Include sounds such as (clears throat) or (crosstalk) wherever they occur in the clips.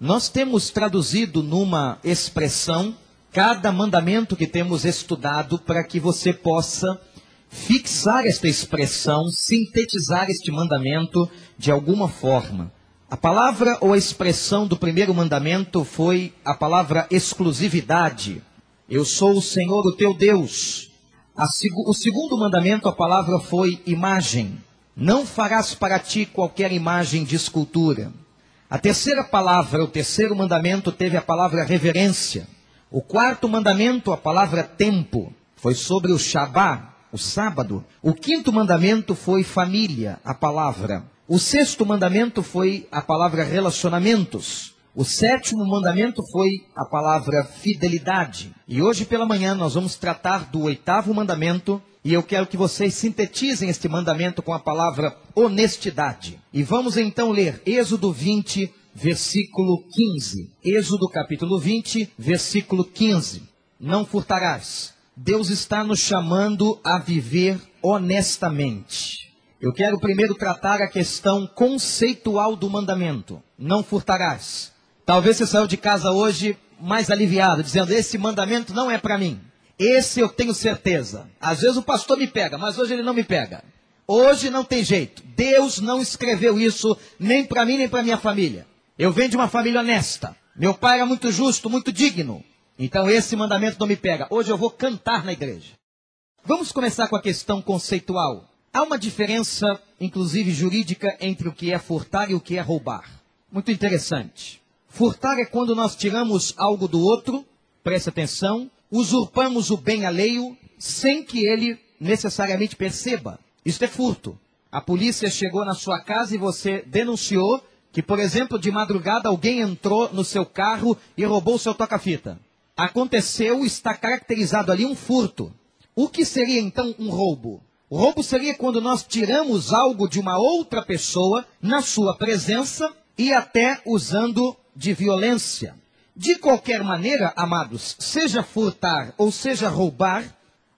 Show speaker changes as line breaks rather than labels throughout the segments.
Nós temos traduzido numa expressão cada mandamento que temos estudado para que você possa fixar esta expressão, sintetizar este mandamento de alguma forma. A palavra ou a expressão do primeiro mandamento foi a palavra exclusividade. Eu sou o Senhor, o teu Deus. o segundo mandamento, a palavra foi imagem. Não farás para ti qualquer imagem de escultura. A terceira palavra, o terceiro mandamento, teve a palavra reverência. O quarto mandamento, a palavra tempo, foi sobre o Shabá, o sábado. O quinto mandamento foi família, a palavra. O sexto mandamento foi a palavra relacionamentos. O sétimo mandamento foi a palavra fidelidade. E hoje pela manhã nós vamos tratar do oitavo mandamento. E eu quero que vocês sintetizem este mandamento com a palavra honestidade. E vamos então ler Êxodo 20, versículo 15. Êxodo capítulo 20, versículo 15. Não furtarás. Deus está nos chamando a viver honestamente. Eu quero primeiro tratar a questão conceitual do mandamento. Não furtarás. Talvez você saiu de casa hoje mais aliviado, dizendo: esse mandamento não é para mim. Esse eu tenho certeza. Às vezes o pastor me pega, mas hoje ele não me pega. Hoje não tem jeito. Deus não escreveu isso nem para mim nem para minha família. Eu venho de uma família honesta. Meu pai era muito justo, muito digno. Então esse mandamento não me pega. Hoje eu vou cantar na igreja. Vamos começar com a questão conceitual. Há uma diferença, inclusive jurídica, entre o que é furtar e o que é roubar. Muito interessante. Furtar é quando nós tiramos algo do outro, preste atenção, usurpamos o bem alheio sem que ele necessariamente perceba. Isso é furto. A polícia chegou na sua casa e você denunciou que, por exemplo, de madrugada alguém entrou no seu carro e roubou o seu toca-fita. Aconteceu, está caracterizado ali um furto. O que seria então um roubo? O roubo seria quando nós tiramos algo de uma outra pessoa na sua presença e até usando de violência. De qualquer maneira, amados, seja furtar ou seja roubar,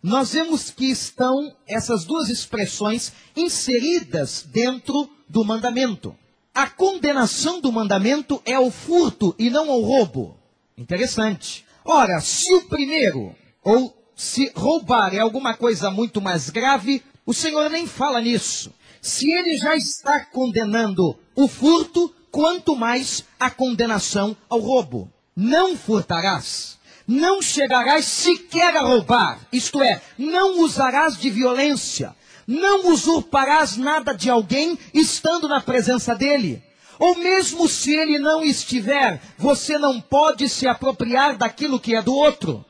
nós vemos que estão essas duas expressões inseridas dentro do mandamento. A condenação do mandamento é o furto e não o roubo. Interessante. Ora, se o primeiro, ou se roubar é alguma coisa muito mais grave, o Senhor nem fala nisso. Se ele já está condenando o furto, quanto mais a condenação ao roubo. Não furtarás, não chegarás sequer a roubar, isto é, não usarás de violência, não usurparás nada de alguém estando na presença dele. Ou mesmo se ele não estiver, você não pode se apropriar daquilo que é do outro.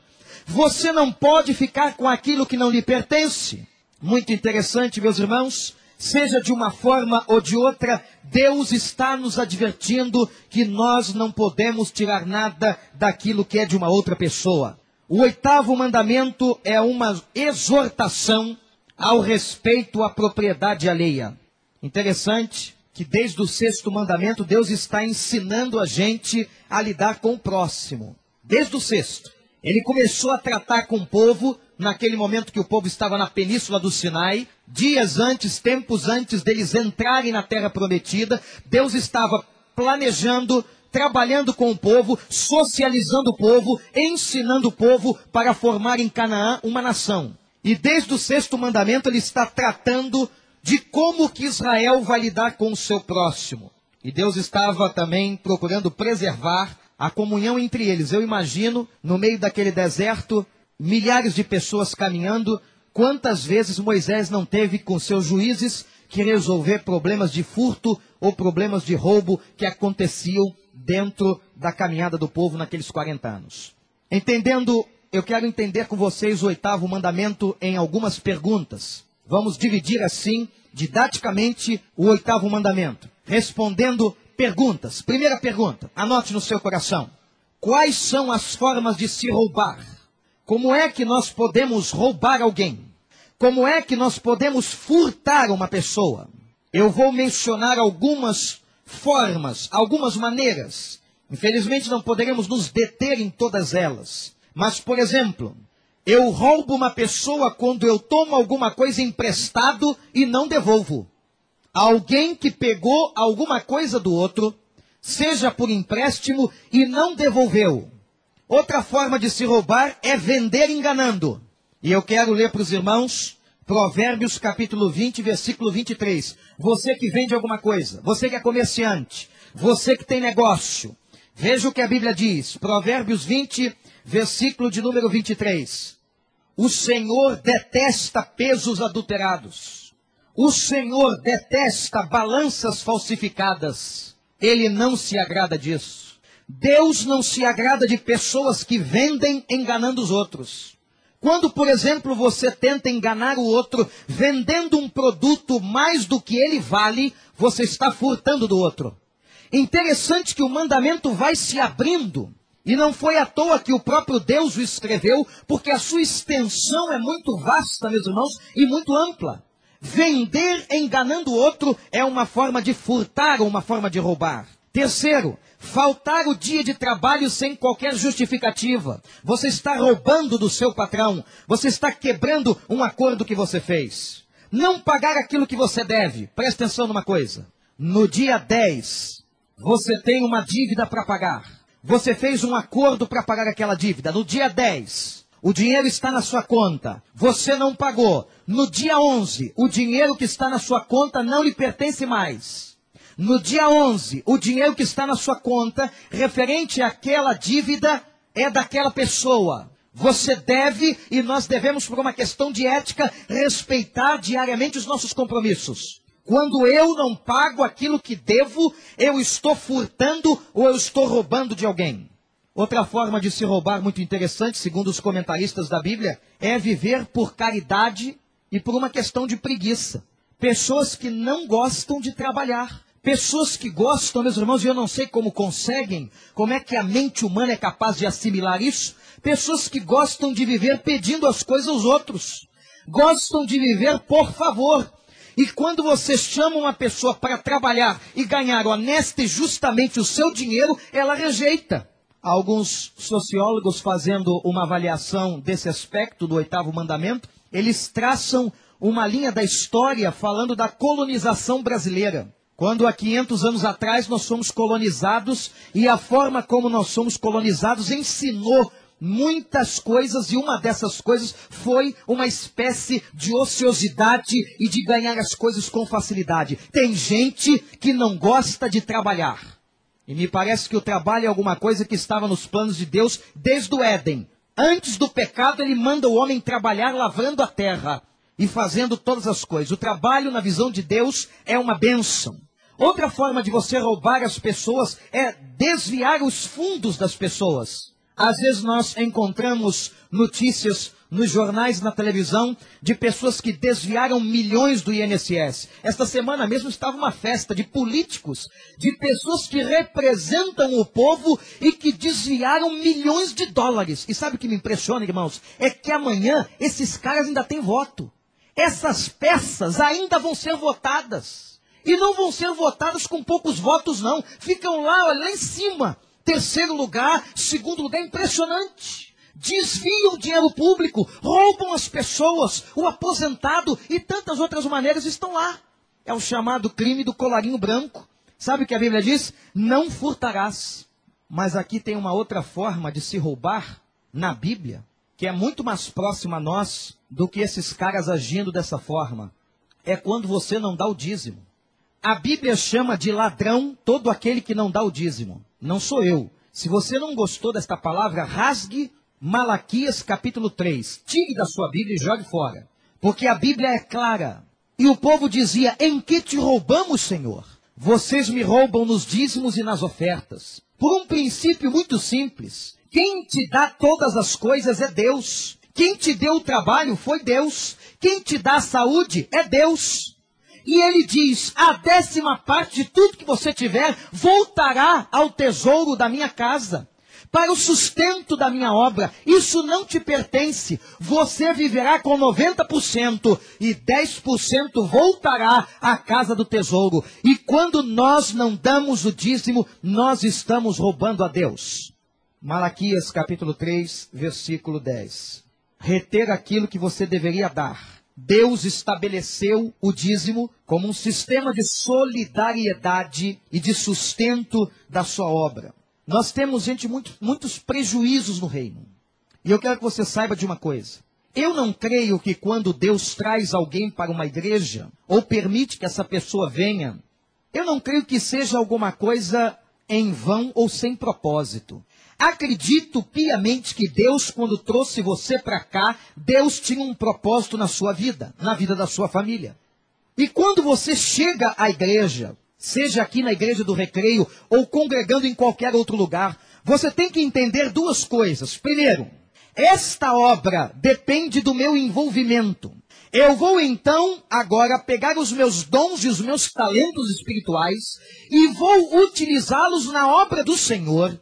Você não pode ficar com aquilo que não lhe pertence. Muito interessante, meus irmãos. Seja de uma forma ou de outra, Deus está nos advertindo que nós não podemos tirar nada daquilo que é de uma outra pessoa. O oitavo mandamento é uma exortação ao respeito à propriedade alheia. Interessante que desde o sexto mandamento Deus está ensinando a gente a lidar com o próximo. Desde o sexto. Ele começou a tratar com o povo naquele momento que o povo estava na península do Sinai, dias antes, tempos antes deles entrarem na terra prometida. Deus estava planejando trabalhando com o povo, socializando o povo, ensinando o povo para formar em Canaã uma nação. E desde o sexto mandamento ele está tratando de como que Israel vai lidar com o seu próximo. E Deus estava também procurando preservar a comunhão entre eles. Eu imagino, no meio daquele deserto, milhares de pessoas caminhando. Quantas vezes Moisés não teve com seus juízes que resolver problemas de furto ou problemas de roubo que aconteciam dentro da caminhada do povo naqueles 40 anos? Entendendo eu quero entender com vocês o oitavo mandamento em algumas perguntas. Vamos dividir assim, didaticamente, o oitavo mandamento, respondendo perguntas. Primeira pergunta, anote no seu coração: quais são as formas de se roubar? Como é que nós podemos roubar alguém? Como é que nós podemos furtar uma pessoa? Eu vou mencionar algumas formas, algumas maneiras. Infelizmente não poderemos nos deter em todas elas. Mas, por exemplo, eu roubo uma pessoa quando eu tomo alguma coisa emprestado e não devolvo. Alguém que pegou alguma coisa do outro, seja por empréstimo, e não devolveu. Outra forma de se roubar é vender enganando. E eu quero ler para os irmãos Provérbios capítulo 20, versículo 23. Você que vende alguma coisa, você que é comerciante, você que tem negócio, veja o que a Bíblia diz. Provérbios 20, versículo de número 23. O Senhor detesta pesos adulterados. O Senhor detesta balanças falsificadas. Ele não se agrada disso. Deus não se agrada de pessoas que vendem enganando os outros. Quando, por exemplo, você tenta enganar o outro vendendo um produto mais do que ele vale, você está furtando do outro. Interessante que o mandamento vai se abrindo. E não foi à toa que o próprio Deus o escreveu, porque a sua extensão é muito vasta, meus irmãos, e muito ampla. Vender enganando o outro é uma forma de furtar ou uma forma de roubar. Terceiro, faltar o dia de trabalho sem qualquer justificativa. Você está roubando do seu patrão. Você está quebrando um acordo que você fez. Não pagar aquilo que você deve. Presta atenção numa coisa. No dia 10, você tem uma dívida para pagar. Você fez um acordo para pagar aquela dívida. No dia 10, o dinheiro está na sua conta. Você não pagou. No dia 11, o dinheiro que está na sua conta não lhe pertence mais. No dia 11, o dinheiro que está na sua conta, referente àquela dívida, é daquela pessoa. Você deve, e nós devemos, por uma questão de ética, respeitar diariamente os nossos compromissos. Quando eu não pago aquilo que devo, eu estou furtando ou eu estou roubando de alguém. Outra forma de se roubar muito interessante, segundo os comentaristas da Bíblia, é viver por caridade e por uma questão de preguiça. Pessoas que não gostam de trabalhar. Pessoas que gostam, meus irmãos, e eu não sei como conseguem, como é que a mente humana é capaz de assimilar isso. Pessoas que gostam de viver pedindo as coisas aos outros. Gostam de viver por favor. E quando você chama uma pessoa para trabalhar e ganhar honesta e justamente o seu dinheiro, ela rejeita alguns sociólogos fazendo uma avaliação desse aspecto do oitavo mandamento, eles traçam uma linha da história falando da colonização brasileira. Quando há 500 anos atrás nós fomos colonizados e a forma como nós somos colonizados ensinou muitas coisas e uma dessas coisas foi uma espécie de ociosidade e de ganhar as coisas com facilidade. Tem gente que não gosta de trabalhar. E me parece que o trabalho é alguma coisa que estava nos planos de Deus desde o Éden. Antes do pecado, ele manda o homem trabalhar lavrando a terra e fazendo todas as coisas. O trabalho, na visão de Deus, é uma bênção. Outra forma de você roubar as pessoas é desviar os fundos das pessoas. Às vezes nós encontramos notícias nos jornais, na televisão, de pessoas que desviaram milhões do INSS. Esta semana mesmo estava uma festa de políticos, de pessoas que representam o povo e que desviaram milhões de dólares. E sabe o que me impressiona, irmãos? É que amanhã esses caras ainda têm voto. Essas peças ainda vão ser votadas. E não vão ser votadas com poucos votos, não. Ficam lá, olha, lá em cima. Terceiro lugar, segundo lugar, impressionante desviam o dinheiro público, roubam as pessoas, o aposentado e tantas outras maneiras estão lá. É o chamado crime do colarinho branco. Sabe o que a Bíblia diz? Não furtarás. Mas aqui tem uma outra forma de se roubar na Bíblia, que é muito mais próxima a nós do que esses caras agindo dessa forma. É quando você não dá o dízimo. A Bíblia chama de ladrão todo aquele que não dá o dízimo. Não sou eu. Se você não gostou desta palavra, rasgue Malaquias capítulo 3. Tire da sua Bíblia e jogue fora. Porque a Bíblia é clara. E o povo dizia: Em que te roubamos, Senhor? Vocês me roubam nos dízimos e nas ofertas. Por um princípio muito simples. Quem te dá todas as coisas é Deus. Quem te deu o trabalho foi Deus. Quem te dá a saúde é Deus. E ele diz: a décima parte de tudo que você tiver voltará ao tesouro da minha casa para o sustento da minha obra. Isso não te pertence. Você viverá com 90% e 10% voltará à casa do tesouro. E quando nós não damos o dízimo, nós estamos roubando a Deus. Malaquias capítulo 3, versículo 10. Reter aquilo que você deveria dar. Deus estabeleceu o dízimo como um sistema de solidariedade e de sustento da sua obra. Nós temos, gente, muito, muitos prejuízos no reino. E eu quero que você saiba de uma coisa. Eu não creio que quando Deus traz alguém para uma igreja, ou permite que essa pessoa venha, eu não creio que seja alguma coisa em vão ou sem propósito. Acredito piamente que Deus, quando trouxe você para cá, Deus tinha um propósito na sua vida, na vida da sua família. E quando você chega à igreja, seja aqui na igreja do recreio ou congregando em qualquer outro lugar, você tem que entender duas coisas. Primeiro, esta obra depende do meu envolvimento. Eu vou então agora pegar os meus dons e os meus talentos espirituais e vou utilizá-los na obra do Senhor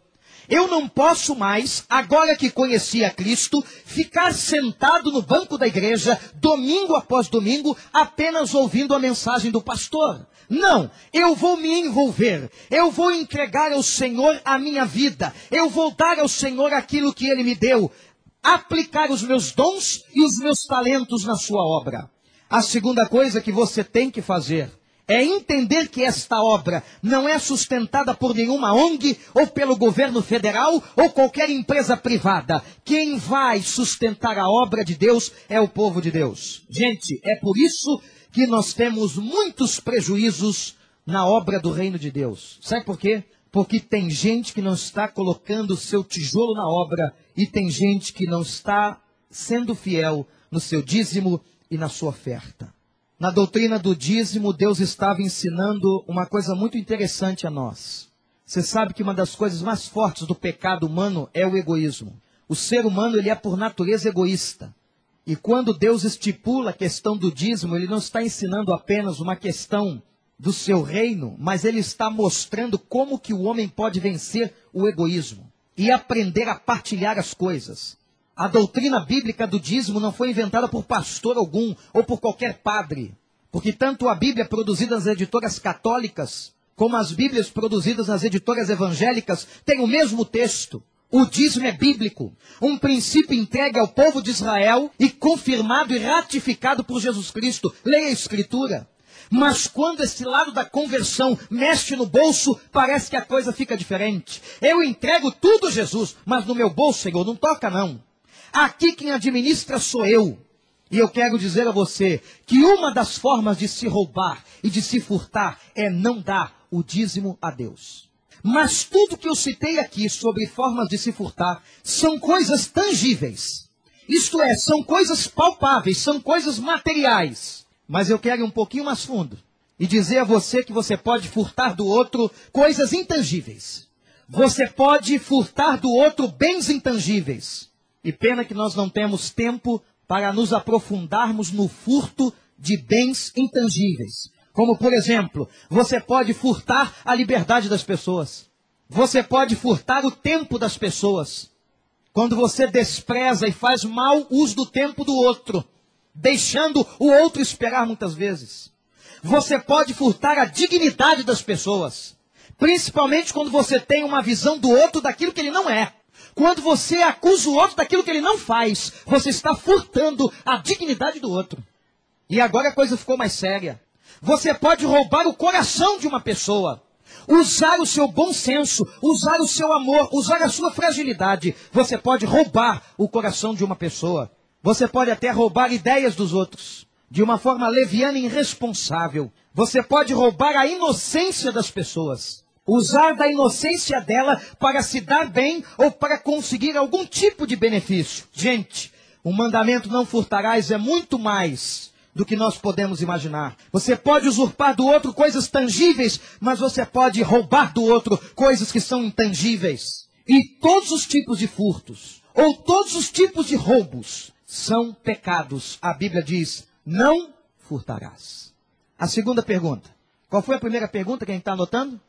eu não posso mais, agora que conheci a Cristo, ficar sentado no banco da igreja, domingo após domingo, apenas ouvindo a mensagem do pastor. Não, eu vou me envolver, eu vou entregar ao Senhor a minha vida, eu vou dar ao Senhor aquilo que Ele me deu, aplicar os meus dons e os meus talentos na Sua obra. A segunda coisa que você tem que fazer é entender que esta obra não é sustentada por nenhuma ONG ou pelo governo federal ou qualquer empresa privada. Quem vai sustentar a obra de Deus é o povo de Deus. Gente, é por isso que nós temos muitos prejuízos na obra do reino de Deus. Sabe por quê? Porque tem gente que não está colocando o seu tijolo na obra e tem gente que não está sendo fiel no seu dízimo e na sua oferta. Na doutrina do dízimo, Deus estava ensinando uma coisa muito interessante a nós. Você sabe que uma das coisas mais fortes do pecado humano é o egoísmo. O ser humano ele é por natureza egoísta. E quando Deus estipula a questão do dízimo, ele não está ensinando apenas uma questão do seu reino, mas ele está mostrando como que o homem pode vencer o egoísmo e aprender a partilhar as coisas. A doutrina bíblica do dízimo não foi inventada por pastor algum ou por qualquer padre. Porque tanto a Bíblia produzida nas editoras católicas, como as Bíblias produzidas nas editoras evangélicas, têm o mesmo texto. O dízimo é bíblico, um princípio entregue ao povo de Israel e confirmado e ratificado por Jesus Cristo. Leia a Escritura. Mas quando esse lado da conversão mexe no bolso, parece que a coisa fica diferente. Eu entrego tudo, Jesus, mas no meu bolso, Senhor, não toca não. Aqui quem administra sou eu. E eu quero dizer a você que uma das formas de se roubar e de se furtar é não dar o dízimo a Deus. Mas tudo que eu citei aqui sobre formas de se furtar são coisas tangíveis. Isto é, são coisas palpáveis, são coisas materiais. Mas eu quero ir um pouquinho mais fundo e dizer a você que você pode furtar do outro coisas intangíveis. Você pode furtar do outro bens intangíveis. E pena que nós não temos tempo para nos aprofundarmos no furto de bens intangíveis. Como, por exemplo, você pode furtar a liberdade das pessoas. Você pode furtar o tempo das pessoas. Quando você despreza e faz mau uso do tempo do outro, deixando o outro esperar muitas vezes. Você pode furtar a dignidade das pessoas. Principalmente quando você tem uma visão do outro daquilo que ele não é. Quando você acusa o outro daquilo que ele não faz, você está furtando a dignidade do outro. E agora a coisa ficou mais séria. Você pode roubar o coração de uma pessoa, usar o seu bom senso, usar o seu amor, usar a sua fragilidade. Você pode roubar o coração de uma pessoa. Você pode até roubar ideias dos outros, de uma forma leviana e irresponsável. Você pode roubar a inocência das pessoas usar da inocência dela para se dar bem ou para conseguir algum tipo de benefício. Gente, o mandamento não furtarás é muito mais do que nós podemos imaginar. Você pode usurpar do outro coisas tangíveis, mas você pode roubar do outro coisas que são intangíveis. E todos os tipos de furtos, ou todos os tipos de roubos, são pecados. A Bíblia diz: não furtarás. A segunda pergunta. Qual foi a primeira pergunta? Quem está anotando?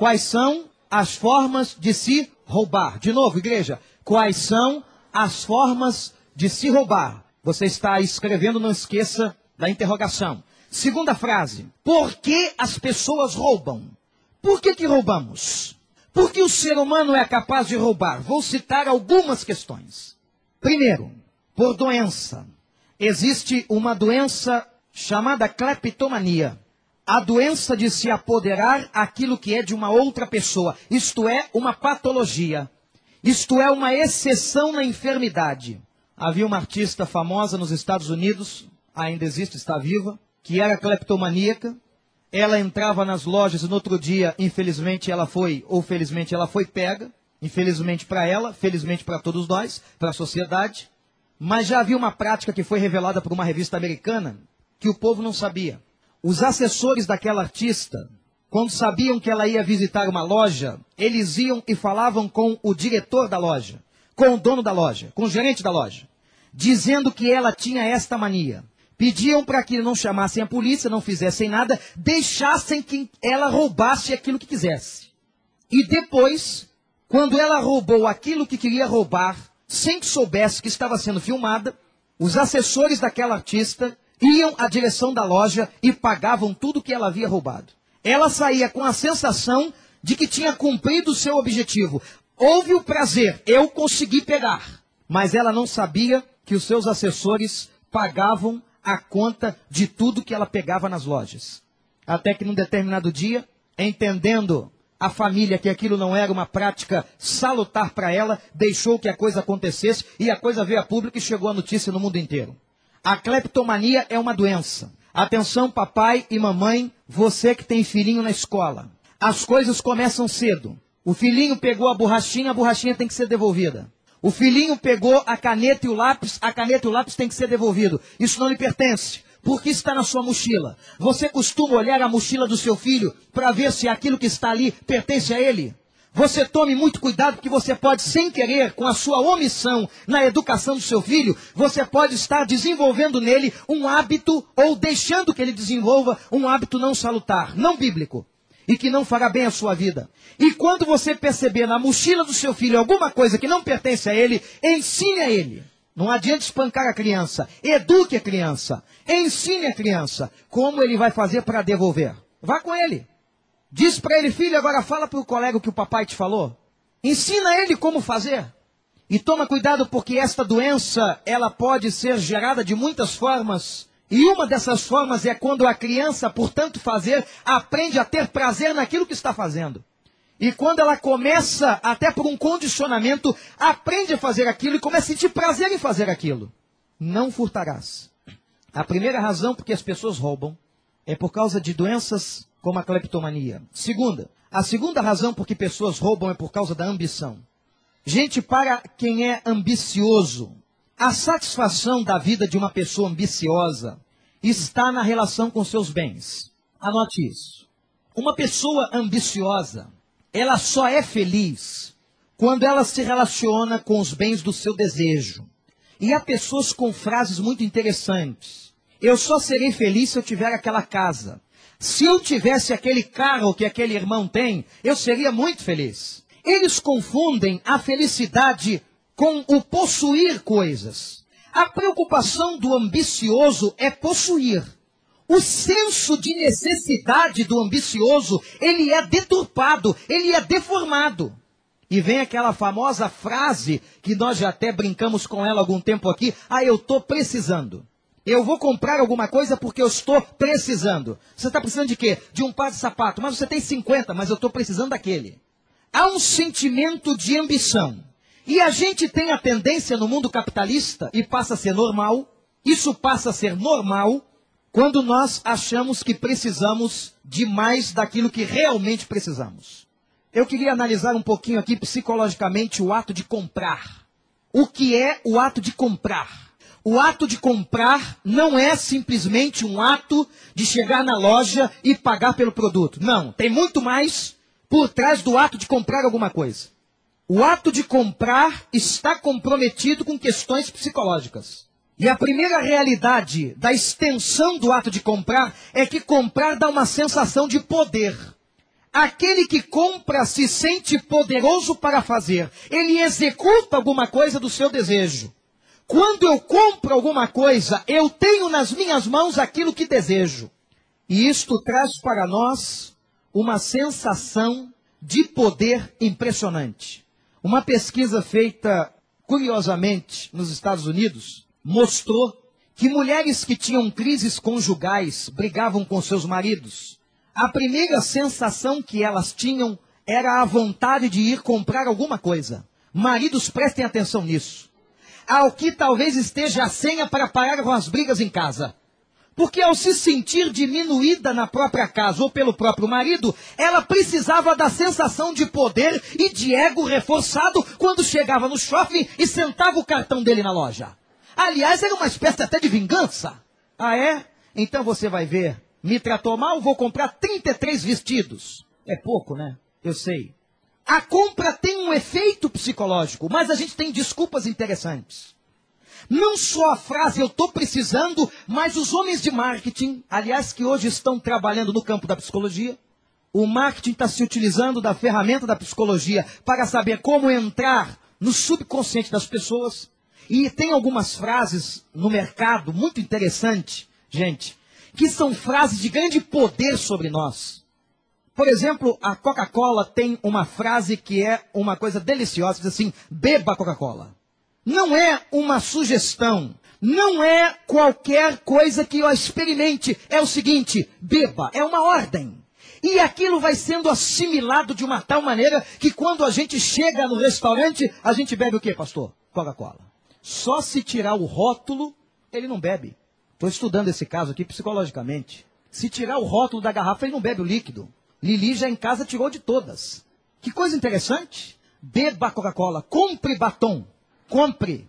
Quais são as formas de se roubar? De novo, igreja, quais são as formas de se roubar? Você está escrevendo, não esqueça da interrogação. Segunda frase. Por que as pessoas roubam? Por que que roubamos? Por que o ser humano é capaz de roubar? Vou citar algumas questões. Primeiro, por doença. existe uma doença chamada cleptomania. A doença de se apoderar aquilo que é de uma outra pessoa. Isto é uma patologia. Isto é uma exceção na enfermidade. Havia uma artista famosa nos Estados Unidos, ainda existe, está viva, que era cleptomaníaca. Ela entrava nas lojas e no outro dia, infelizmente, ela foi, ou felizmente, ela foi pega. Infelizmente para ela, felizmente para todos nós, para a sociedade. Mas já havia uma prática que foi revelada por uma revista americana que o povo não sabia. Os assessores daquela artista, quando sabiam que ela ia visitar uma loja, eles iam e falavam com o diretor da loja, com o dono da loja, com o gerente da loja, dizendo que ela tinha esta mania. Pediam para que não chamassem a polícia, não fizessem nada, deixassem que ela roubasse aquilo que quisesse. E depois, quando ela roubou aquilo que queria roubar, sem que soubesse que estava sendo filmada, os assessores daquela artista iam à direção da loja e pagavam tudo que ela havia roubado. Ela saía com a sensação de que tinha cumprido o seu objetivo. Houve o prazer, eu consegui pegar. Mas ela não sabia que os seus assessores pagavam a conta de tudo que ela pegava nas lojas. Até que num determinado dia, entendendo a família que aquilo não era uma prática salutar para ela, deixou que a coisa acontecesse e a coisa veio a público e chegou a notícia no mundo inteiro. A cleptomania é uma doença. Atenção, papai e mamãe, você que tem filhinho na escola. As coisas começam cedo. O filhinho pegou a borrachinha, a borrachinha tem que ser devolvida. O filhinho pegou a caneta e o lápis, a caneta e o lápis tem que ser devolvido. Isso não lhe pertence. Porque está na sua mochila. Você costuma olhar a mochila do seu filho para ver se aquilo que está ali pertence a ele? Você tome muito cuidado porque você pode, sem querer, com a sua omissão na educação do seu filho, você pode estar desenvolvendo nele um hábito ou deixando que ele desenvolva um hábito não salutar, não bíblico e que não fará bem à sua vida. E quando você perceber na mochila do seu filho alguma coisa que não pertence a ele, ensine a ele. Não adianta espancar a criança, eduque a criança, ensine a criança como ele vai fazer para devolver. Vá com ele. Diz para ele, filho, agora fala para o colega o que o papai te falou. Ensina ele como fazer. E toma cuidado porque esta doença, ela pode ser gerada de muitas formas e uma dessas formas é quando a criança, por tanto fazer, aprende a ter prazer naquilo que está fazendo. E quando ela começa, até por um condicionamento, aprende a fazer aquilo e começa a sentir prazer em fazer aquilo. Não furtarás. A primeira razão por que as pessoas roubam é por causa de doenças como a cleptomania. Segunda, a segunda razão por que pessoas roubam é por causa da ambição. Gente, para quem é ambicioso, a satisfação da vida de uma pessoa ambiciosa está na relação com seus bens. Anote isso. Uma pessoa ambiciosa, ela só é feliz quando ela se relaciona com os bens do seu desejo. E há pessoas com frases muito interessantes. Eu só serei feliz se eu tiver aquela casa. Se eu tivesse aquele carro que aquele irmão tem, eu seria muito feliz. Eles confundem a felicidade com o possuir coisas. A preocupação do ambicioso é possuir. O senso de necessidade do ambicioso, ele é deturpado, ele é deformado. E vem aquela famosa frase que nós já até brincamos com ela algum tempo aqui: ah, eu estou precisando. Eu vou comprar alguma coisa porque eu estou precisando. Você está precisando de quê? De um par de sapato. Mas você tem 50, mas eu estou precisando daquele. Há um sentimento de ambição. E a gente tem a tendência no mundo capitalista, e passa a ser normal, isso passa a ser normal, quando nós achamos que precisamos de mais daquilo que realmente precisamos. Eu queria analisar um pouquinho aqui psicologicamente o ato de comprar. O que é o ato de comprar? O ato de comprar não é simplesmente um ato de chegar na loja e pagar pelo produto. Não, tem muito mais por trás do ato de comprar alguma coisa. O ato de comprar está comprometido com questões psicológicas. E a primeira realidade da extensão do ato de comprar é que comprar dá uma sensação de poder. Aquele que compra se sente poderoso para fazer. Ele executa alguma coisa do seu desejo. Quando eu compro alguma coisa, eu tenho nas minhas mãos aquilo que desejo. E isto traz para nós uma sensação de poder impressionante. Uma pesquisa feita, curiosamente, nos Estados Unidos, mostrou que mulheres que tinham crises conjugais brigavam com seus maridos. A primeira sensação que elas tinham era a vontade de ir comprar alguma coisa. Maridos, prestem atenção nisso. Ao que talvez esteja a senha para parar com as brigas em casa. Porque ao se sentir diminuída na própria casa ou pelo próprio marido, ela precisava da sensação de poder e de ego reforçado quando chegava no shopping e sentava o cartão dele na loja. Aliás, era uma espécie até de vingança. Ah, é? Então você vai ver. Me tratou mal, vou comprar 33 vestidos. É pouco, né? Eu sei. A compra tem um efeito psicológico, mas a gente tem desculpas interessantes. Não só a frase eu estou precisando, mas os homens de marketing, aliás, que hoje estão trabalhando no campo da psicologia, o marketing está se utilizando da ferramenta da psicologia para saber como entrar no subconsciente das pessoas. E tem algumas frases no mercado muito interessantes, gente, que são frases de grande poder sobre nós. Por exemplo, a Coca-Cola tem uma frase que é uma coisa deliciosa, diz assim: beba Coca-Cola. Não é uma sugestão, não é qualquer coisa que eu experimente. É o seguinte: beba, é uma ordem. E aquilo vai sendo assimilado de uma tal maneira que quando a gente chega no restaurante, a gente bebe o que, pastor? Coca-Cola. Só se tirar o rótulo, ele não bebe. Estou estudando esse caso aqui psicologicamente. Se tirar o rótulo da garrafa, ele não bebe o líquido. Lili já em casa tirou de todas. Que coisa interessante. Beba Coca-Cola, compre batom, compre.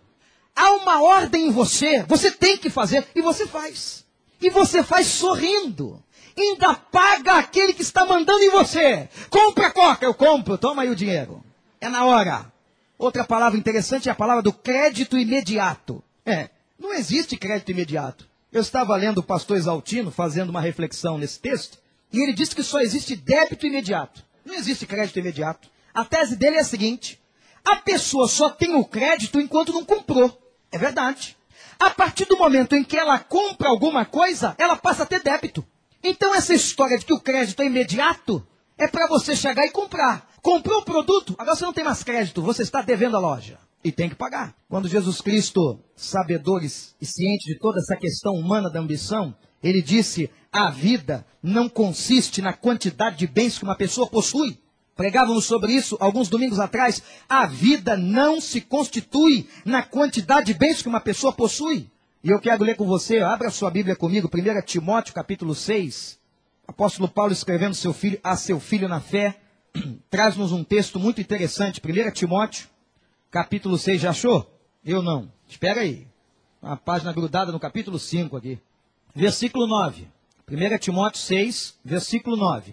Há uma ordem em você, você tem que fazer e você faz. E você faz sorrindo. Ainda paga aquele que está mandando em você. Compra Coca, eu compro, toma aí o dinheiro. É na hora. Outra palavra interessante é a palavra do crédito imediato. É, não existe crédito imediato. Eu estava lendo o pastor Exaltino fazendo uma reflexão nesse texto, e ele disse que só existe débito imediato. Não existe crédito imediato. A tese dele é a seguinte: a pessoa só tem o crédito enquanto não comprou. É verdade. A partir do momento em que ela compra alguma coisa, ela passa a ter débito. Então essa história de que o crédito é imediato é para você chegar e comprar. Comprou o produto, agora você não tem mais crédito, você está devendo a loja. E tem que pagar. Quando Jesus Cristo, sabedor e ciente de toda essa questão humana da ambição, ele disse: a vida não consiste na quantidade de bens que uma pessoa possui. Pregávamos sobre isso alguns domingos atrás. A vida não se constitui na quantidade de bens que uma pessoa possui. E eu quero ler com você, abra sua Bíblia comigo, 1 Timóteo capítulo 6. Apóstolo Paulo escrevendo seu filho, a seu filho na fé, (clears throat) traz-nos um texto muito interessante, 1 Timóteo, capítulo 6, já achou? Eu não. Espera aí. Uma página grudada no capítulo 5 aqui. Versículo 9. 1 Timóteo 6, versículo 9.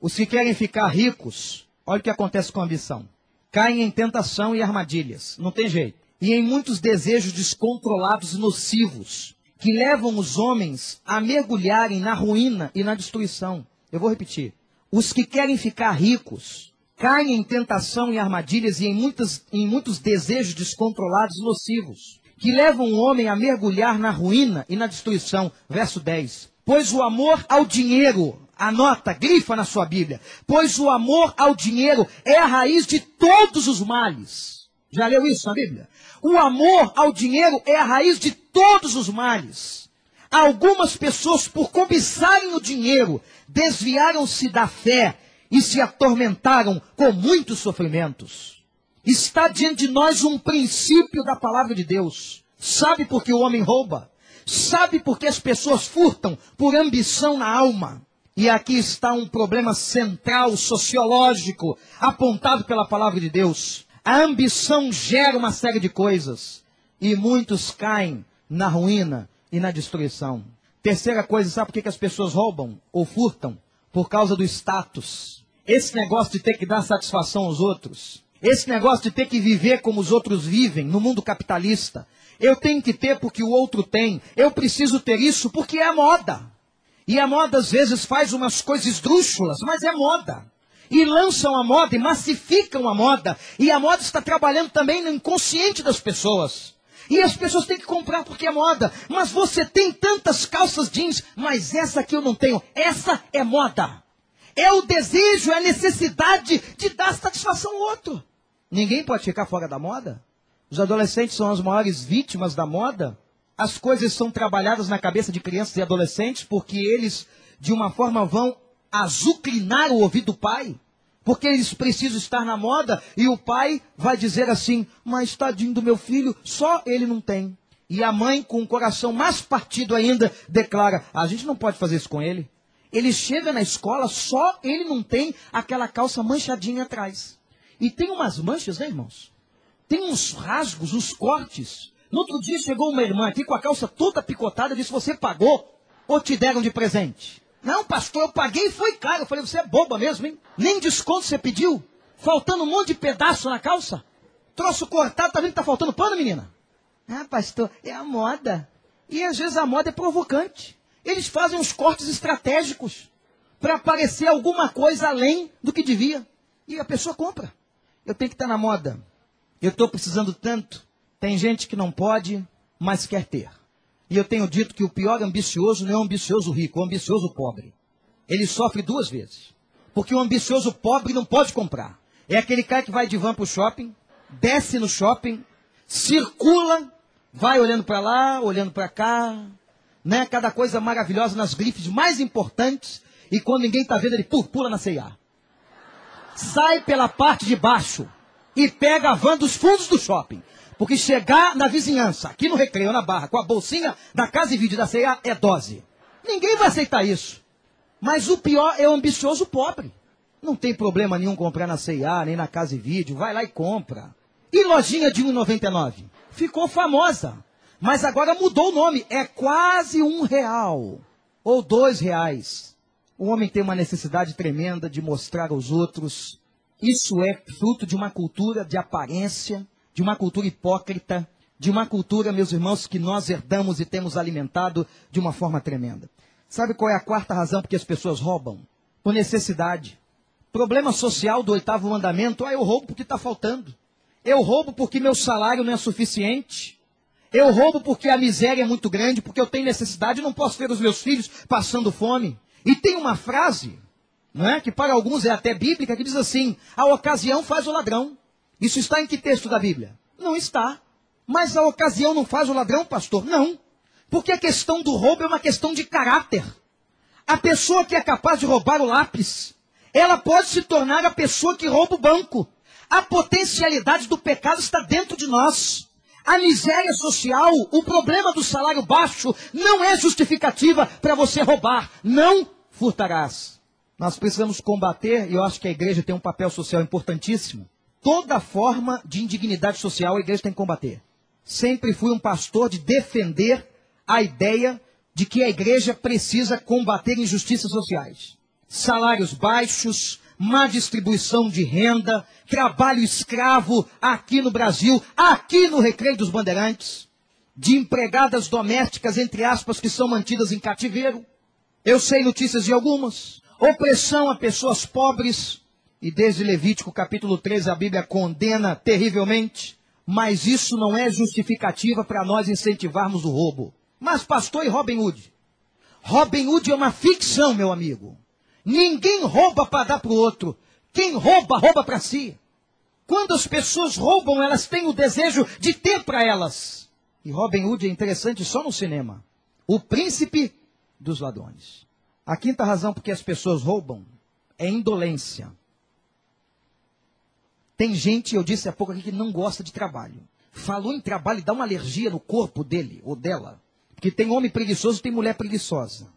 Os que querem ficar ricos, olha o que acontece com a ambição. Caem em tentação e armadilhas. Não tem jeito. E em muitos desejos descontrolados e nocivos, que levam os homens a mergulharem na ruína e na destruição. Eu vou repetir. Os que querem ficar ricos caem em tentação e armadilhas e em, muitos em muitos desejos descontrolados e nocivos, que levam o homem a mergulhar na ruína e na destruição. Verso 10. Pois o amor ao dinheiro, anota, grifa na sua Bíblia, pois o amor ao dinheiro é a raiz de todos os males. Já leu isso na Bíblia? O amor ao dinheiro é a raiz de todos os males. Algumas pessoas, por cobiçarem o dinheiro, desviaram-se da fé e se atormentaram com muitos sofrimentos. Está diante de nós um princípio da palavra de Deus. Sabe por que o homem rouba? Sabe por que as pessoas furtam? Por ambição na alma. E aqui está um problema central, sociológico, apontado pela palavra de Deus. A ambição gera uma série de coisas. E muitos caem na ruína e na destruição. Terceira coisa, sabe por que, as pessoas roubam ou furtam? Por causa do status. Esse negócio de ter que dar satisfação aos outros. Esse negócio de ter que viver como os outros vivem no mundo capitalista. Eu tenho que ter porque o outro tem. Eu preciso ter isso porque é moda. E a moda às vezes faz umas coisas esdrúxulas, mas é moda. E lançam a moda e massificam a moda. E a moda está trabalhando também no inconsciente das pessoas. E as pessoas têm que comprar porque é moda. Mas você tem tantas calças jeans, mas essa aqui eu não tenho. Essa é moda. É o desejo, é a necessidade de dar satisfação ao outro. Ninguém pode ficar fora da moda. Os adolescentes são as maiores vítimas da moda. as coisas são trabalhadas na cabeça de crianças e adolescentes porque eles, de uma forma, vão azucrinar o ouvido do pai. Porque eles precisam estar na moda e o pai vai dizer assim: Mas tadinho do meu filho, só ele não tem. E a mãe, com o coração mais partido ainda, declara: A gente não pode fazer isso com ele. Ele chega na escola, só ele não tem aquela calça manchadinha atrás. E tem umas manchas, né, irmãos? Tem uns rasgos, uns cortes. No outro dia chegou uma irmã aqui com a calça toda picotada e disse: Você pagou ou te deram de presente? Não, pastor, eu paguei e foi caro. Eu falei: Você é boba mesmo, hein? Nem desconto você pediu? Faltando um monte de pedaço na calça? Troço cortado, tá vendo que tá faltando pano, menina? Ah, pastor, é a moda. E às vezes a moda é provocante. Eles fazem uns cortes estratégicos para aparecer alguma coisa além do que devia. E a pessoa compra. Eu tenho que estar na moda. Eu estou precisando tanto. Tem gente que não pode, mas quer ter. E eu tenho dito que o pior ambicioso não é o ambicioso rico, é o ambicioso pobre. Ele sofre duas vezes. Porque o ambicioso pobre não pode comprar. É aquele cara que vai de van para o shopping, desce no shopping, circula, vai olhando para lá, olhando para cá, né? Cada coisa maravilhosa nas grifes mais importantes. E quando ninguém está vendo, ele pula na ceia. Sai pela parte de baixo e pega a van dos fundos do shopping. Porque chegar na vizinhança, aqui no recreio, na barra, com a bolsinha da casa e vídeo da ceia é dose. Ninguém vai aceitar isso. Mas o pior é o ambicioso pobre. Não tem problema nenhum comprar na C&A, nem na casa e vídeo. Vai lá e compra. E lojinha de 1,99? Ficou famosa. Mas agora mudou o nome. É quase um real. Ou dois reais. O homem tem uma necessidade tremenda de mostrar aos outros. Isso é fruto de uma cultura de aparência, de uma cultura hipócrita, de uma cultura, meus irmãos, que nós herdamos e temos alimentado de uma forma tremenda. Sabe qual é a quarta razão por que as pessoas roubam? Por necessidade. Problema social do oitavo mandamento, ah, eu roubo porque está faltando. Eu roubo porque meu salário não é suficiente. Eu roubo porque a miséria é muito grande, porque eu tenho necessidade e não posso ver os meus filhos passando fome. E tem uma frase, não é, que para alguns é até bíblica, que diz assim: a ocasião faz o ladrão. Isso está em que texto da Bíblia? Não está. Mas a ocasião não faz o ladrão, pastor? Não. Porque a questão do roubo é uma questão de caráter. A pessoa que é capaz de roubar o lápis, ela pode se tornar a pessoa que rouba o banco. A potencialidade do pecado está dentro de nós. A miséria social, o problema do salário baixo, não é justificativa para você roubar. Não furtarás. Nós precisamos combater, e eu acho que a igreja tem um papel social importantíssimo. Toda forma de indignidade social a igreja tem que combater. Sempre fui um pastor de defender a ideia de que a igreja precisa combater injustiças sociais. Salários baixos, má distribuição de renda, trabalho escravo aqui no Brasil, aqui no Recreio dos Bandeirantes, de empregadas domésticas, entre aspas, que são mantidas em cativeiro. Eu sei notícias de algumas. Opressão a pessoas pobres. E desde Levítico capítulo 13 a Bíblia condena terrivelmente. Mas isso não é justificativa para nós incentivarmos o roubo. Mas pastor e Robin Hood? Robin Hood é uma ficção, meu amigo. Ninguém rouba para dar para o outro. Quem rouba, rouba para si. Quando as pessoas roubam, elas têm o desejo de ter para elas. E Robin Hood é interessante só no cinema. O príncipe dos ladrões. A quinta razão por que as pessoas roubam é indolência. Tem gente, eu disse há pouco aqui, que não gosta de trabalho. Falou em trabalho e dá uma alergia no corpo dele ou dela. Porque tem homem preguiçoso e tem mulher preguiçosa.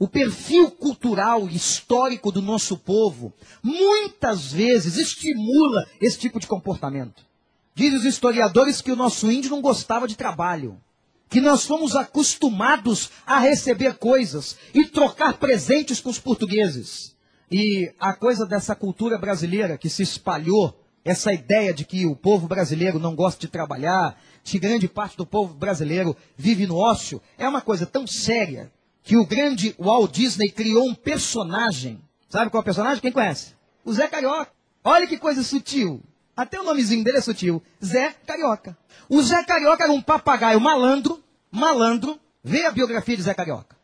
O perfil cultural e histórico do nosso povo muitas vezes estimula esse tipo de comportamento. Dizem os historiadores que o nosso índio não gostava de trabalho, que nós fomos acostumados a receber coisas e trocar presentes com os portugueses. E a coisa dessa cultura brasileira que se espalhou, essa ideia de que o povo brasileiro não gosta de trabalhar, que grande parte do povo brasileiro vive no ócio, é uma coisa tão séria que o grande Walt Disney criou um personagem. Sabe qual é o personagem? Quem conhece? O Zé Carioca. Olha que coisa sutil. Até o nomezinho dele é sutil. Zé Carioca. O Zé Carioca era um papagaio malandro, malandro, vê a biografia de Zé Carioca,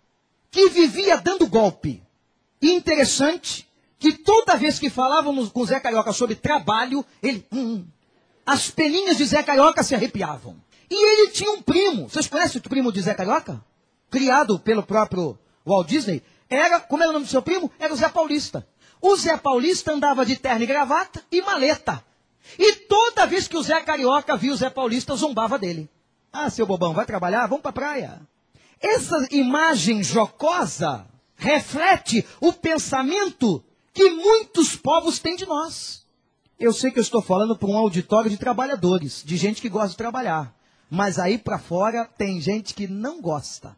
que vivia dando golpe. Interessante que toda vez que falávamos com Zé Carioca sobre trabalho, ele, hum, hum, as peninhas de Zé Carioca se arrepiavam. E ele tinha um primo. Vocês conhecem o primo de Zé Carioca? Criado pelo próprio Walt Disney. Era, como era o nome do seu primo? Era o Zé Paulista. O Zé Paulista andava de terno e gravata e maleta. E toda vez que o Zé Carioca via o Zé Paulista, zombava dele. Ah, seu bobão, vai trabalhar? Vamos pra praia. Essa imagem jocosa reflete o pensamento que muitos povos têm de nós. Eu sei que eu estou falando para um auditório de trabalhadores, de gente que gosta de trabalhar. Mas aí para fora tem gente que não gosta.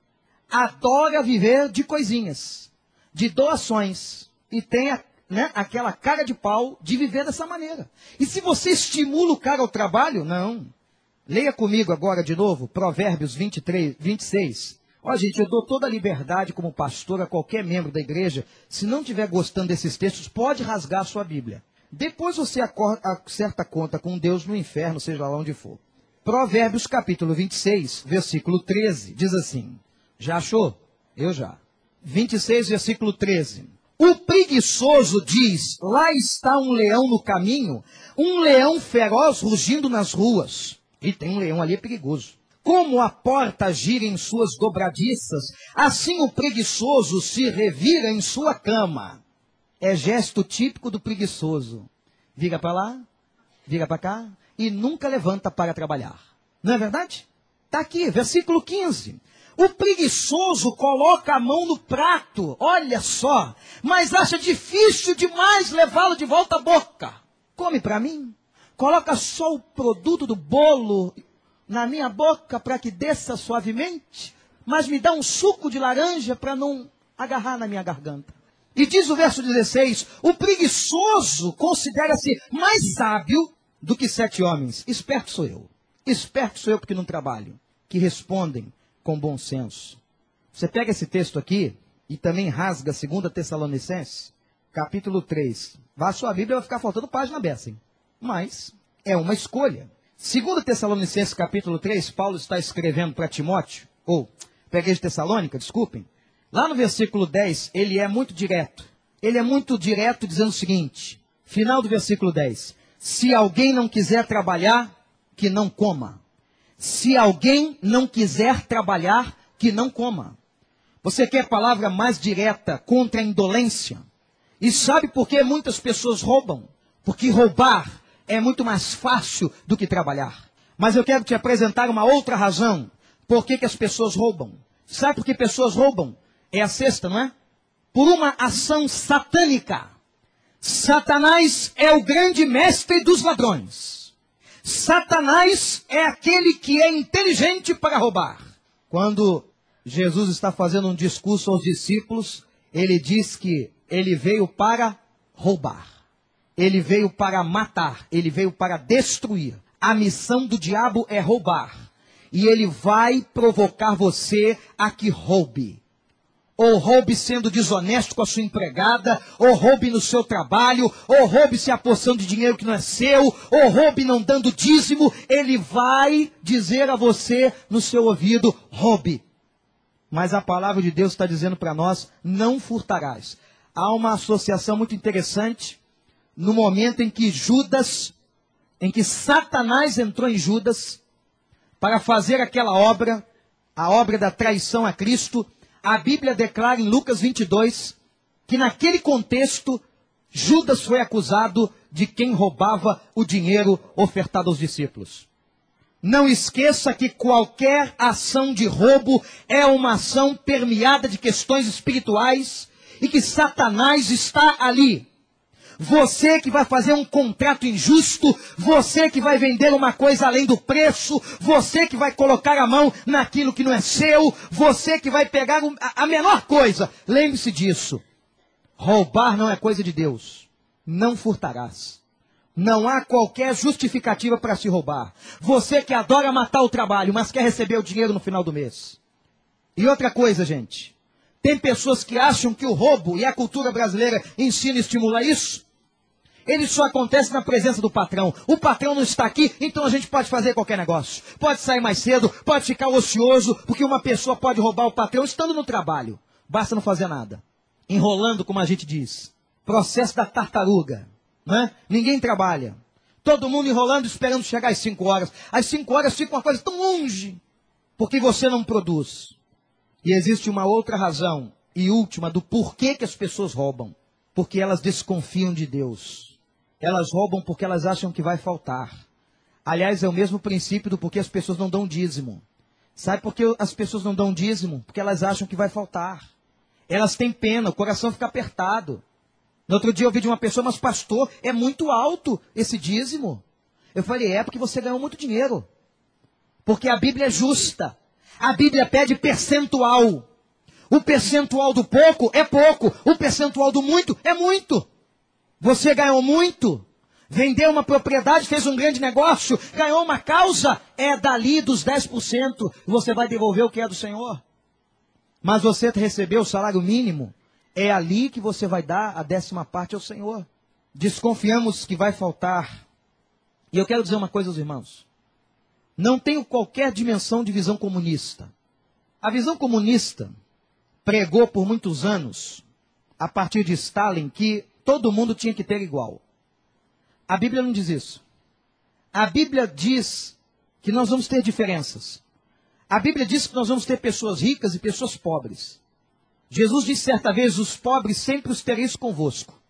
Adora viver de coisinhas, de doações. E tem a, né, aquela cara de pau de viver dessa maneira. E se você estimula o cara ao trabalho, não. Leia comigo agora de novo, Provérbios 23, 26. Ó, gente, eu dou toda a liberdade como pastor a qualquer membro da igreja. Se não estiver gostando desses textos, pode rasgar a sua Bíblia. Depois você acerta conta com Deus no inferno, seja lá onde for. Provérbios capítulo 26, versículo 13, diz assim. Já achou? Eu já. 26, versículo 13. O preguiçoso diz: Lá está um leão no caminho, um leão feroz rugindo nas ruas. E tem um leão ali é perigoso. Como a porta gira em suas dobradiças, assim o preguiçoso se revira em sua cama. É gesto típico do preguiçoso. Vira para lá, vira para cá e nunca levanta para trabalhar. Não é verdade? Está aqui, versículo 15. O preguiçoso coloca a mão no prato, olha só, mas acha difícil demais levá-lo de volta à boca. Come para mim. Coloca só o produto do bolo na minha boca para que desça suavemente, mas me dá um suco de laranja para não agarrar na minha garganta. E diz o verso 16: o preguiçoso considera-se mais sábio do que sete homens. Esperto sou eu. Esperto sou eu porque não trabalho. Que respondem com bom senso. Você pega esse texto aqui e também rasga 2 Tessalonicenses, capítulo 3. Vá a sua Bíblia, vai ficar faltando página dessa, hein? Mas é uma escolha. Segundo Tessalonicenses capítulo 3, Paulo está escrevendo para Timóteo, ou para a igreja de Tessalônica, desculpem. Lá no versículo 10, ele é muito direto. Ele é muito direto dizendo o seguinte, final do versículo 10. Se alguém não quiser trabalhar, que não coma. Se alguém não quiser trabalhar, que não coma. Você quer palavra mais direta contra a indolência? E sabe por que muitas pessoas roubam? Porque roubar é muito mais fácil do que trabalhar. Mas eu quero te apresentar uma outra razão por que, que as pessoas roubam. Sabe por que pessoas roubam? É a sexta, não é? Por uma ação satânica. Satanás é o grande mestre dos ladrões. Satanás é aquele que é inteligente para roubar. Quando Jesus está fazendo um discurso aos discípulos, ele diz que ele veio para roubar. Ele veio para matar, ele veio para destruir. A missão do diabo é roubar. E ele vai provocar você a que roube. Ou roube sendo desonesto com a sua empregada, ou roube no seu trabalho, ou roube se apossando de dinheiro que não é seu, ou roube não dando dízimo. Ele vai dizer a você no seu ouvido: roube. Mas a palavra de Deus está dizendo para nós: não furtarás. Há uma associação muito interessante no momento em que Judas, em que Satanás entrou em Judas para fazer aquela obra, a obra da traição a Cristo, a Bíblia declara em Lucas 22 que naquele contexto Judas foi acusado de quem roubava o dinheiro ofertado aos discípulos. Não esqueça que qualquer ação de roubo é uma ação permeada de questões espirituais e que Satanás está ali você que vai fazer um contrato injusto, você que vai vender uma coisa além do preço, você que vai colocar a mão naquilo que não é seu, você que vai pegar a menor coisa. Lembre-se disso. Roubar não é coisa de Deus. Não furtarás. Não há qualquer justificativa para se roubar. Você que adora matar o trabalho, mas quer receber o dinheiro no final do mês. E outra coisa, gente. Tem pessoas que acham que o roubo e a cultura brasileira ensina e estimula isso ele só acontece na presença do patrão. O patrão não está aqui, então a gente pode fazer qualquer negócio. Pode sair mais cedo, pode ficar ocioso, porque uma pessoa pode roubar o patrão estando no trabalho. Basta não fazer nada. Enrolando, como a gente diz. Processo da tartaruga. Né? Ninguém trabalha. Todo mundo enrolando, esperando chegar às 5 horas. Às 5 horas fica uma coisa tão longe, porque você não produz. E existe uma outra razão, e última, do porquê que as pessoas roubam. Porque elas desconfiam de Deus. Elas roubam porque elas acham que vai faltar. Aliás, é o mesmo princípio do porquê as pessoas não dão dízimo. Sabe por que as pessoas não dão dízimo? Porque elas acham que vai faltar. Elas têm pena, o coração fica apertado. No outro dia eu ouvi de uma pessoa, mas pastor, é muito alto esse dízimo. Eu falei, é porque você ganhou muito dinheiro. Porque a Bíblia é justa. A Bíblia pede percentual. O percentual do pouco é pouco. O percentual do muito é muito. Você ganhou muito. Vendeu uma propriedade, fez um grande negócio, ganhou uma causa, é dali dos 10%. Você vai devolver o que é do Senhor. Mas você recebeu o salário mínimo, é ali que você vai dar a décima parte ao Senhor. Desconfiamos que vai faltar. E eu quero dizer uma coisa aos irmãos. Não tenho qualquer dimensão de visão comunista. A visão comunista pregou por muitos anos, a partir de Stalin, que todo mundo tinha que ter igual. A Bíblia não diz isso. A Bíblia diz que nós vamos ter diferenças. A Bíblia diz que nós vamos ter pessoas ricas e pessoas pobres. Jesus disse certa vez: os pobres sempre os tereis convosco.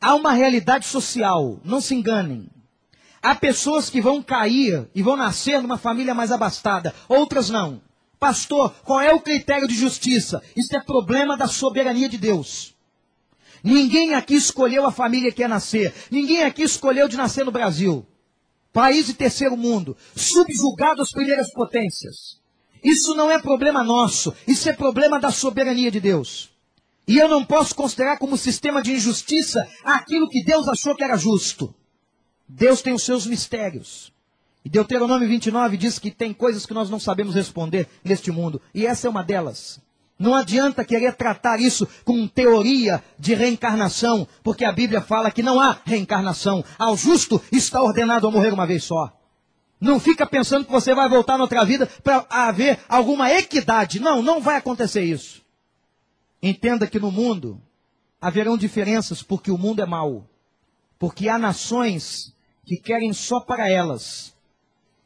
Há uma realidade social, não se enganem. Há pessoas que vão cair e vão nascer numa família mais abastada, outras não. Pastor, qual é o critério de justiça? Isso é problema da soberania de Deus. Ninguém aqui escolheu a família que ia nascer. Ninguém aqui escolheu de nascer no Brasil. País de terceiro mundo, subjugado às primeiras potências. Isso não é problema nosso, isso é problema da soberania de Deus. E eu não posso considerar como sistema de injustiça aquilo que Deus achou que era justo. Deus tem os seus mistérios. E Deuteronômio 29 diz que tem coisas que nós não sabemos responder neste mundo. E essa é uma delas. Não adianta querer tratar isso com teoria de reencarnação, porque a Bíblia fala que não há reencarnação. Ao justo está ordenado a morrer uma vez só. Não fica pensando que você vai voltar noutra vida para haver alguma equidade. Não, não vai acontecer isso. Entenda que no mundo haverão diferenças porque o mundo é mau. Porque há nações que querem só para elas,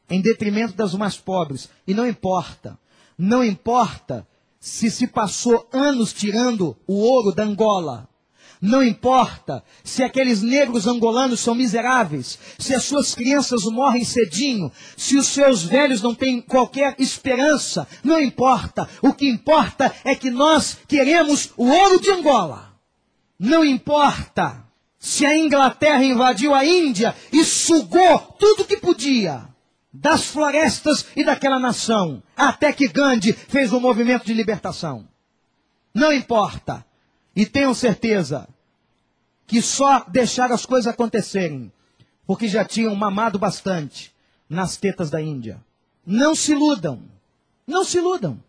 em detrimento das mais pobres. E não importa. Não importa se se passou anos tirando o ouro da Angola. Não importa se aqueles negros angolanos são miseráveis, se as suas crianças morrem cedinho, se os seus velhos não têm qualquer esperança. Não importa. O que importa é que nós queremos o ouro de Angola. Não importa se a Inglaterra invadiu a Índia e sugou tudo que podia das florestas e daquela nação, até que Gandhi fez um movimento de libertação. Não importa. E tenham certeza que só deixaram as coisas acontecerem, porque já tinham mamado bastante nas tetas da Índia. Não se iludam. Não se iludam.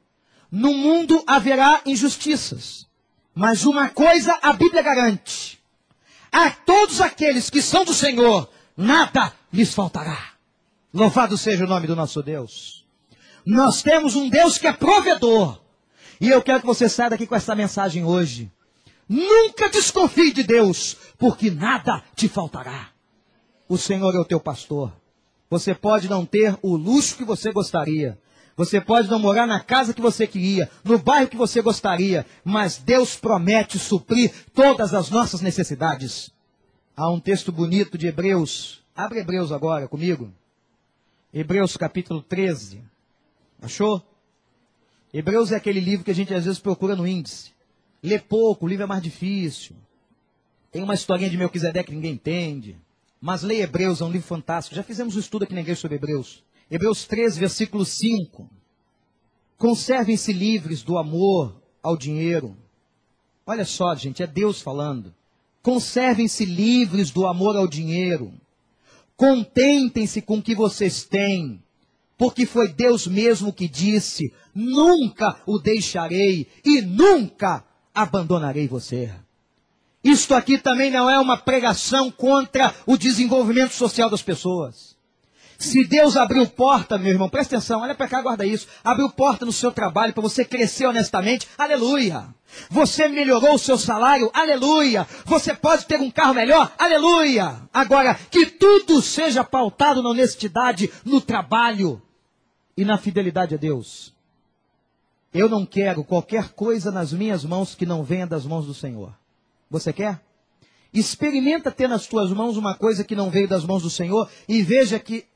No mundo haverá injustiças. Mas uma coisa a Bíblia garante: a todos aqueles que são do Senhor, nada lhes faltará. Louvado seja o nome do nosso Deus. Nós temos um Deus que é provedor. E eu quero que você saia daqui com essa mensagem hoje. Nunca desconfie de Deus, porque nada te faltará. O Senhor é o teu pastor. Você pode não ter o luxo que você gostaria. Você pode não morar na casa que você queria, no bairro que você gostaria, mas Deus promete suprir todas as nossas necessidades. Há um texto bonito de Hebreus. Abre Hebreus agora comigo. Hebreus capítulo 13. Achou? Hebreus é aquele livro que a gente às vezes procura no índice. Lê pouco, o livro é mais difícil. Tem uma historinha de Melquisedeque que ninguém entende. Mas lê Hebreus, é um livro fantástico. Já fizemos um estudo aqui na igreja sobre Hebreus. Hebreus 13, versículo 5. Conservem-se livres do amor ao dinheiro. Olha só, gente, é Deus falando. Conservem-se livres do amor ao dinheiro Contentem-se com o que vocês têm, porque foi Deus mesmo que disse: nunca o deixarei e nunca abandonarei você. Isto aqui também não é uma pregação contra o desenvolvimento social das pessoas. Se Deus abriu porta, meu irmão, presta atenção, olha para cá, guarda isso. Abriu porta no seu trabalho para você crescer honestamente, aleluia. Você melhorou o seu salário, aleluia. Você pode ter um carro melhor, aleluia. Agora, que tudo seja pautado na honestidade, no trabalho e na fidelidade a Deus. Eu não quero qualquer coisa nas minhas mãos que não venha das mãos do Senhor. Você quer? Experimenta ter nas tuas mãos uma coisa que não veio das mãos do Senhor e veja que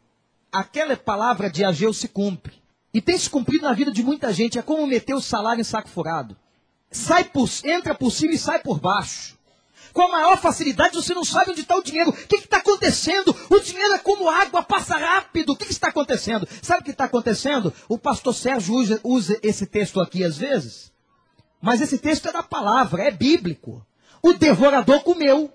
aquela palavra de Ageu se cumpre. E tem se cumprido na vida de muita gente. É como meter o salário em saco furado. Sai por, entra por cima e sai por baixo. Com a maior facilidade, você não sabe onde está o dinheiro. O que está acontecendo? O dinheiro é como água, passa rápido. O que, está acontecendo? Sabe o que está acontecendo? O pastor Sérgio usa, usa esse texto aqui às vezes. Mas esse texto é da palavra, é bíblico. O devorador comeu.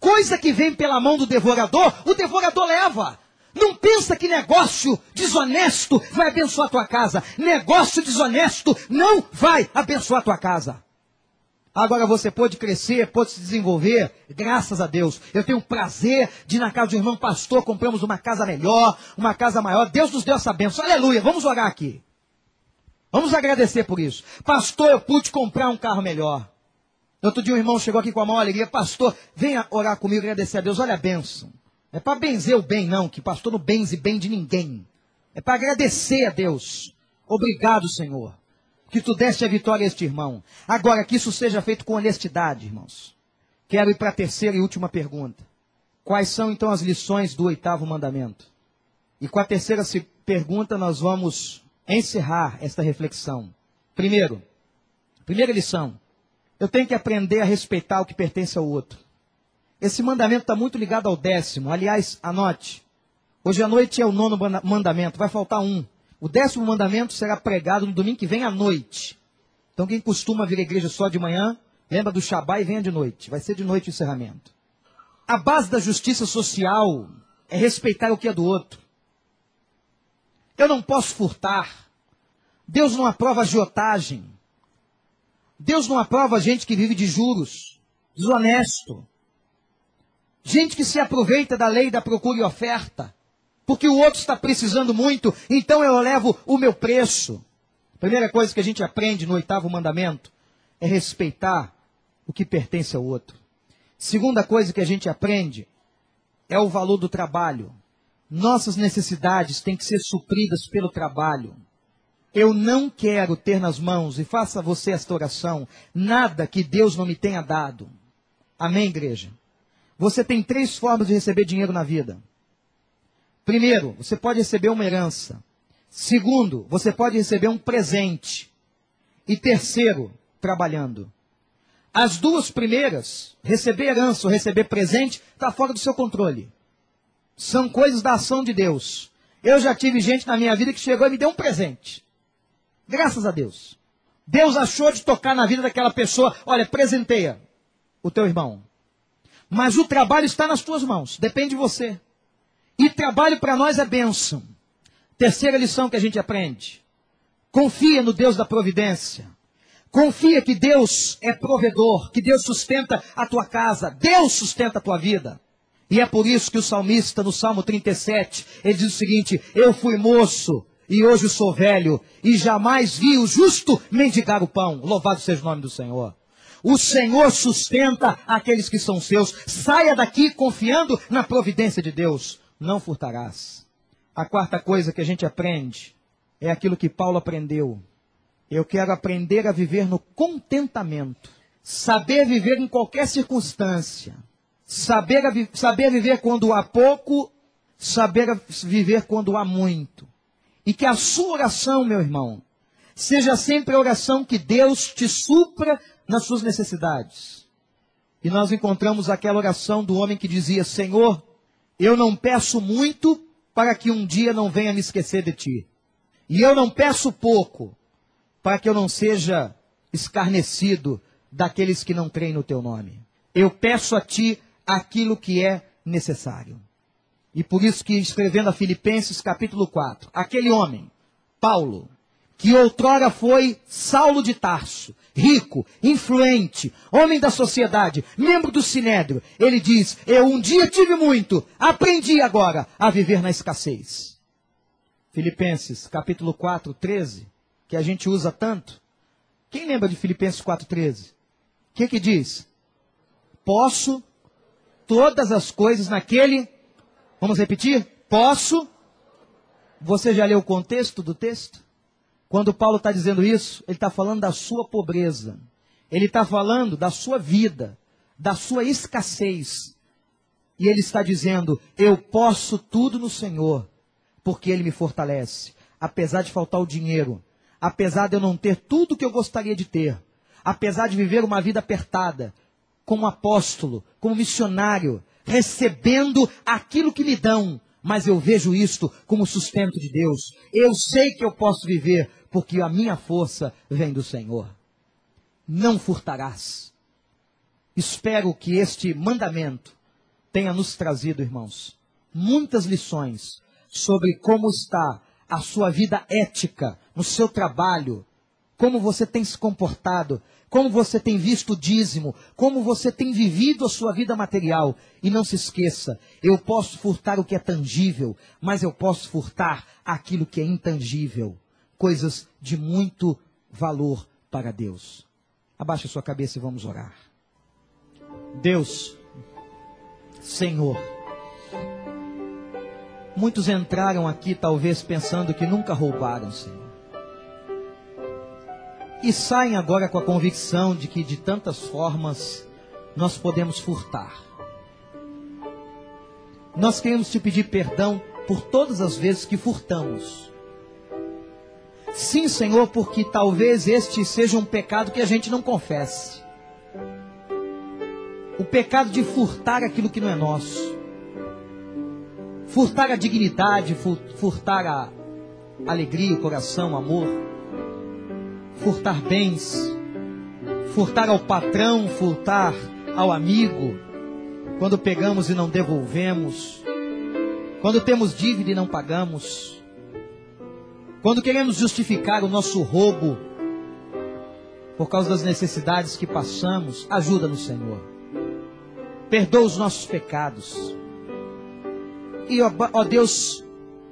Coisa que vem pela mão do devorador, o devorador leva. Não pensa que negócio desonesto vai abençoar a tua casa. Negócio desonesto não vai abençoar a tua casa. Agora você pode crescer, pode se desenvolver, graças a Deus. Eu tenho prazer de ir na casa do irmão pastor, compramos uma casa melhor, uma casa maior. Deus nos deu essa bênção. Aleluia, vamos orar aqui. Vamos agradecer por isso. Pastor, eu pude comprar um carro melhor. Outro dia um irmão chegou aqui com a maior alegria. Pastor, venha orar comigo agradecer a Deus. Olha a bênção. É para benzer o bem, não, que pastor não benze bem de ninguém. É para agradecer a Deus. Obrigado, Senhor que tu deste a vitória a este irmão. Agora, que isso seja feito com honestidade, irmãos. Quero ir para a terceira e última pergunta. Quais são então as lições do oitavo mandamento? E com a terceira pergunta nós vamos encerrar esta reflexão. Primeiro, primeira lição. Eu tenho que aprender a respeitar o que pertence ao outro. Esse mandamento está muito ligado ao décimo. Aliás, anote. Hoje à noite é o nono mandamento, vai faltar um. O décimo mandamento será pregado no domingo que vem à noite. Então, quem costuma vir à igreja só de manhã, lembra do Shabá e venha de noite. Vai ser de noite o encerramento. A base da justiça social é respeitar o que é do outro. Eu não posso furtar. Deus não aprova agiotagem. Deus não aprova gente que vive de juros, desonesto. Gente que se aproveita da lei da procura e oferta porque o outro está precisando muito, então eu levo o meu preço. Primeira coisa que a gente aprende no oitavo mandamento é respeitar o que pertence ao outro. Segunda coisa que a gente aprende é o valor do trabalho. Nossas necessidades têm que ser supridas pelo trabalho. Eu não quero ter nas mãos, e faça você esta oração, nada que Deus não me tenha dado. Amém, igreja? Você tem três formas de receber dinheiro na vida. Primeiro, você pode receber uma herança. Segundo, você pode receber um presente. E terceiro, trabalhando. As duas primeiras, receber herança ou receber presente, está fora do seu controle. São coisas da ação de Deus. Eu já tive gente na minha vida que chegou e me deu um presente. Graças a Deus. Deus achou de tocar na vida daquela pessoa. Olha, presenteia o teu irmão. Mas o trabalho está nas tuas mãos. Depende de você. E trabalho para nós é bênção. Terceira lição que a gente aprende. Confia no Deus da providência. Confia que Deus é provedor, que Deus sustenta a tua casa, Deus sustenta a tua vida. E é por isso que o salmista, no Salmo 37, ele diz o seguinte: Eu fui moço e hoje sou velho, e jamais vi o justo mendigar o pão. Louvado seja o nome do Senhor. O Senhor sustenta aqueles que são seus. Saia daqui confiando na providência de Deus não furtarás. A quarta coisa que a gente aprende é aquilo que Paulo aprendeu. Eu quero aprender a viver no contentamento. Saber viver em qualquer circunstância. Saber, saber viver quando há pouco, saber viver quando há muito. E que a sua oração, meu irmão, seja sempre a oração que Deus te supra nas suas necessidades. E nós encontramos aquela oração do homem que dizia: Senhor, eu não peço muito para que um dia não venha me esquecer de ti. E eu não peço pouco para que eu não seja escarnecido daqueles que não creem no teu nome. Eu peço a ti aquilo que é necessário. E por isso que escrevendo a Filipenses capítulo 4, aquele homem, Paulo, que outrora foi Saulo de Tarso, rico, influente, homem da sociedade, membro do Sinédrio, ele diz: Eu um dia tive muito, aprendi agora a viver na escassez. Filipenses capítulo 4, 13, que a gente usa tanto. Quem lembra de Filipenses 4, 13? O que que diz? Posso todas as coisas naquele. Vamos repetir? Posso. Você já leu o contexto do texto? Quando Paulo está dizendo isso, ele está falando da sua pobreza. Ele está falando da sua vida, da sua escassez. E ele está dizendo: Eu posso tudo no Senhor, porque Ele me fortalece. Apesar de faltar o dinheiro, apesar de eu não ter tudo que eu gostaria de ter, apesar de viver uma vida apertada, como apóstolo, como missionário, recebendo aquilo que me dão, mas eu vejo isto como sustento de Deus. Eu sei que eu posso viver, porque a minha força vem do Senhor. Não furtarás. Espero que este mandamento tenha nos trazido, irmãos, muitas lições sobre como está a sua vida ética no seu trabalho, como você tem se comportado, como você tem visto o dízimo, como você tem vivido a sua vida material. E não se esqueça, eu posso furtar o que é tangível, mas eu posso furtar aquilo que é intangível. Coisas de muito valor para Deus. Abaixe sua cabeça e vamos orar. Deus, Senhor, muitos entraram aqui talvez pensando que nunca roubaram, Senhor e saem agora com a convicção de que de tantas formas nós podemos furtar. Nós queremos te pedir perdão por todas as vezes que furtamos. Sim, Senhor, porque talvez este seja um pecado que a gente não confesse. O pecado de furtar aquilo que não é nosso. Furtar a dignidade, furtar a alegria, o coração, o amor furtar bens, furtar ao patrão, furtar ao amigo, quando pegamos e não devolvemos, quando temos dívida e não pagamos, quando queremos justificar o nosso roubo por causa das necessidades que passamos, ajuda-nos, Senhor. Perdoa os nossos pecados. E, ó, ó Deus,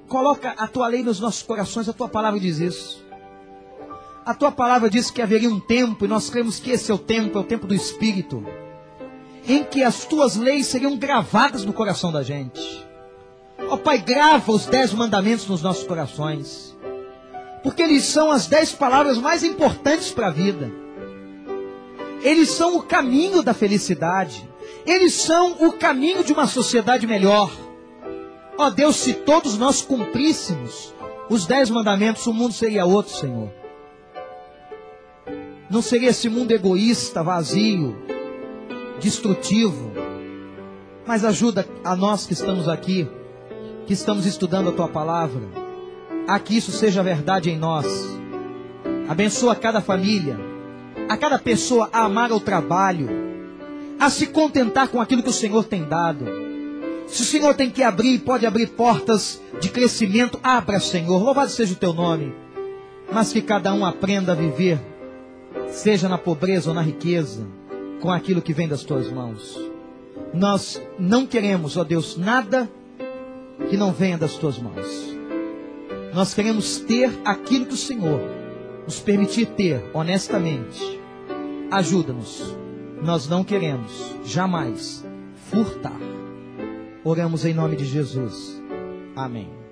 coloca a tua lei nos nossos corações, a tua palavra diz isso. A tua palavra diz que haveria um tempo, e nós cremos que esse é o tempo, é o tempo do Espírito, em que as tuas leis seriam gravadas no coração da gente. Ó oh, Pai, grava os dez mandamentos nos nossos corações, porque eles são as dez palavras mais importantes para a vida. Eles são o caminho da felicidade. Eles são o caminho de uma sociedade melhor. Ó oh, Deus, se todos nós cumpríssemos os dez mandamentos, o mundo seria outro, Senhor. Não seria esse mundo egoísta, vazio, destrutivo. Mas ajuda a nós que estamos aqui, que estamos estudando a tua palavra, a que isso seja verdade em nós. Abençoa cada família, a cada pessoa a amar o trabalho, a se contentar com aquilo que o Senhor tem dado. Se o Senhor tem que abrir, pode abrir portas de crescimento, abra, Senhor. Louvado seja o teu nome. Mas que cada um aprenda a viver seja na pobreza ou na riqueza, com aquilo que vem das tuas mãos. Nós não queremos, ó Deus, nada que não venha das tuas mãos. Nós queremos ter aquilo que o Senhor nos permitir ter honestamente. Ajuda-nos. Nós não queremos jamais furtar. Oramos em nome de Jesus. Amém.